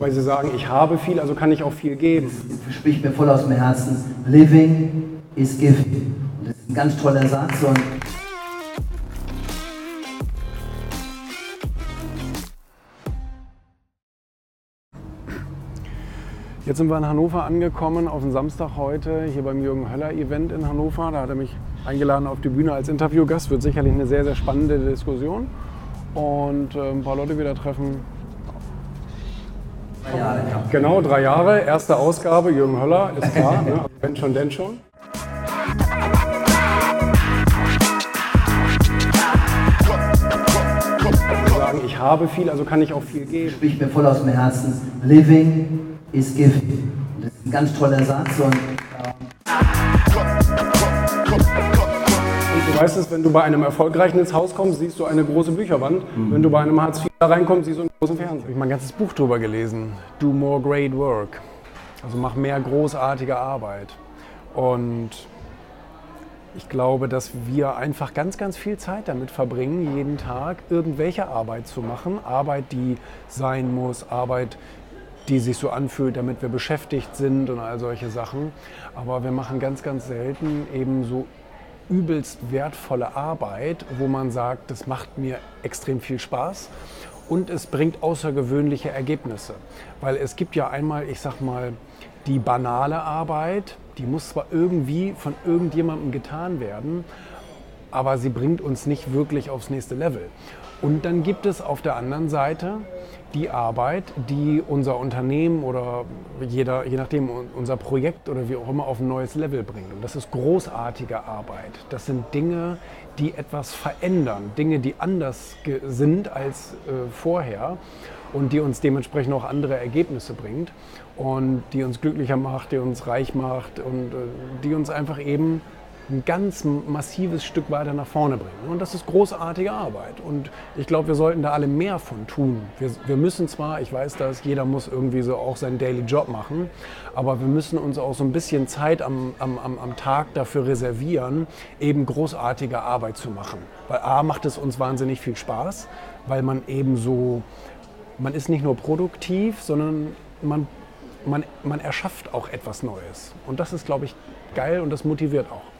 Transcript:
Weil sie sagen, ich habe viel, also kann ich auch viel geben. Das spricht mir voll aus dem Herzen. Living is giving. Und das ist ein ganz toller Satz und Jetzt sind wir in Hannover angekommen, auf den Samstag heute, hier beim Jürgen Höller Event in Hannover. Da hat er mich eingeladen auf die Bühne als Interviewgast. Wird sicherlich eine sehr, sehr spannende Diskussion. Und äh, ein paar Leute wieder treffen, drei Jahre. Genau, drei Jahre, erste Ausgabe, Jürgen Höller, ist klar. ne? Also Wenn schon, denn schon. Sagen, ich habe viel, also kann ich auch viel geben. spricht mir voll aus dem Herzen. Living is giving. Das ist ein ganz toller Satz und weißt es, wenn du bei einem Erfolgreichen ins Haus kommst, siehst du eine große Bücherwand. Wenn du bei einem Hartz IV reinkommst, siehst du einen großen Fernseher. Ich habe mein ganzes Buch drüber gelesen. Do more great work. Also mach mehr großartige Arbeit. Und ich glaube, dass wir einfach ganz, ganz viel Zeit damit verbringen, jeden Tag irgendwelche Arbeit zu machen. Arbeit, die sein muss, Arbeit, die sich so anfühlt, damit wir beschäftigt sind und all solche Sachen. Aber wir machen ganz, ganz selten eben so übelst wertvolle Arbeit, wo man sagt, das macht mir extrem viel Spaß und es bringt außergewöhnliche Ergebnisse. Weil es gibt ja einmal, ich sag mal, die banale Arbeit, die muss zwar irgendwie von irgendjemandem getan werden, aber sie bringt uns nicht wirklich aufs nächste Level. Und dann gibt es auf der anderen Seite die Arbeit, die unser Unternehmen oder jeder, je nachdem unser Projekt oder wie auch immer auf ein neues Level bringt. Und das ist großartige Arbeit. Das sind Dinge, die etwas verändern, Dinge, die anders sind als äh, vorher und die uns dementsprechend auch andere Ergebnisse bringt und die uns glücklicher macht, die uns reich macht und äh, die uns einfach eben ein ganz massives Stück weiter nach vorne bringen. Und das ist großartige Arbeit. Und ich glaube, wir sollten da alle mehr von tun. Wir, wir müssen zwar, ich weiß das, jeder muss irgendwie so auch seinen Daily Job machen, aber wir müssen uns auch so ein bisschen Zeit am, am, am, Tag dafür reservieren, eben großartige Arbeit zu machen. Weil A macht es uns wahnsinnig viel Spaß, weil man eben so, man ist nicht nur produktiv, sondern man, man, man erschafft auch etwas Neues. Und das ist, glaube ich, geil und das motiviert auch.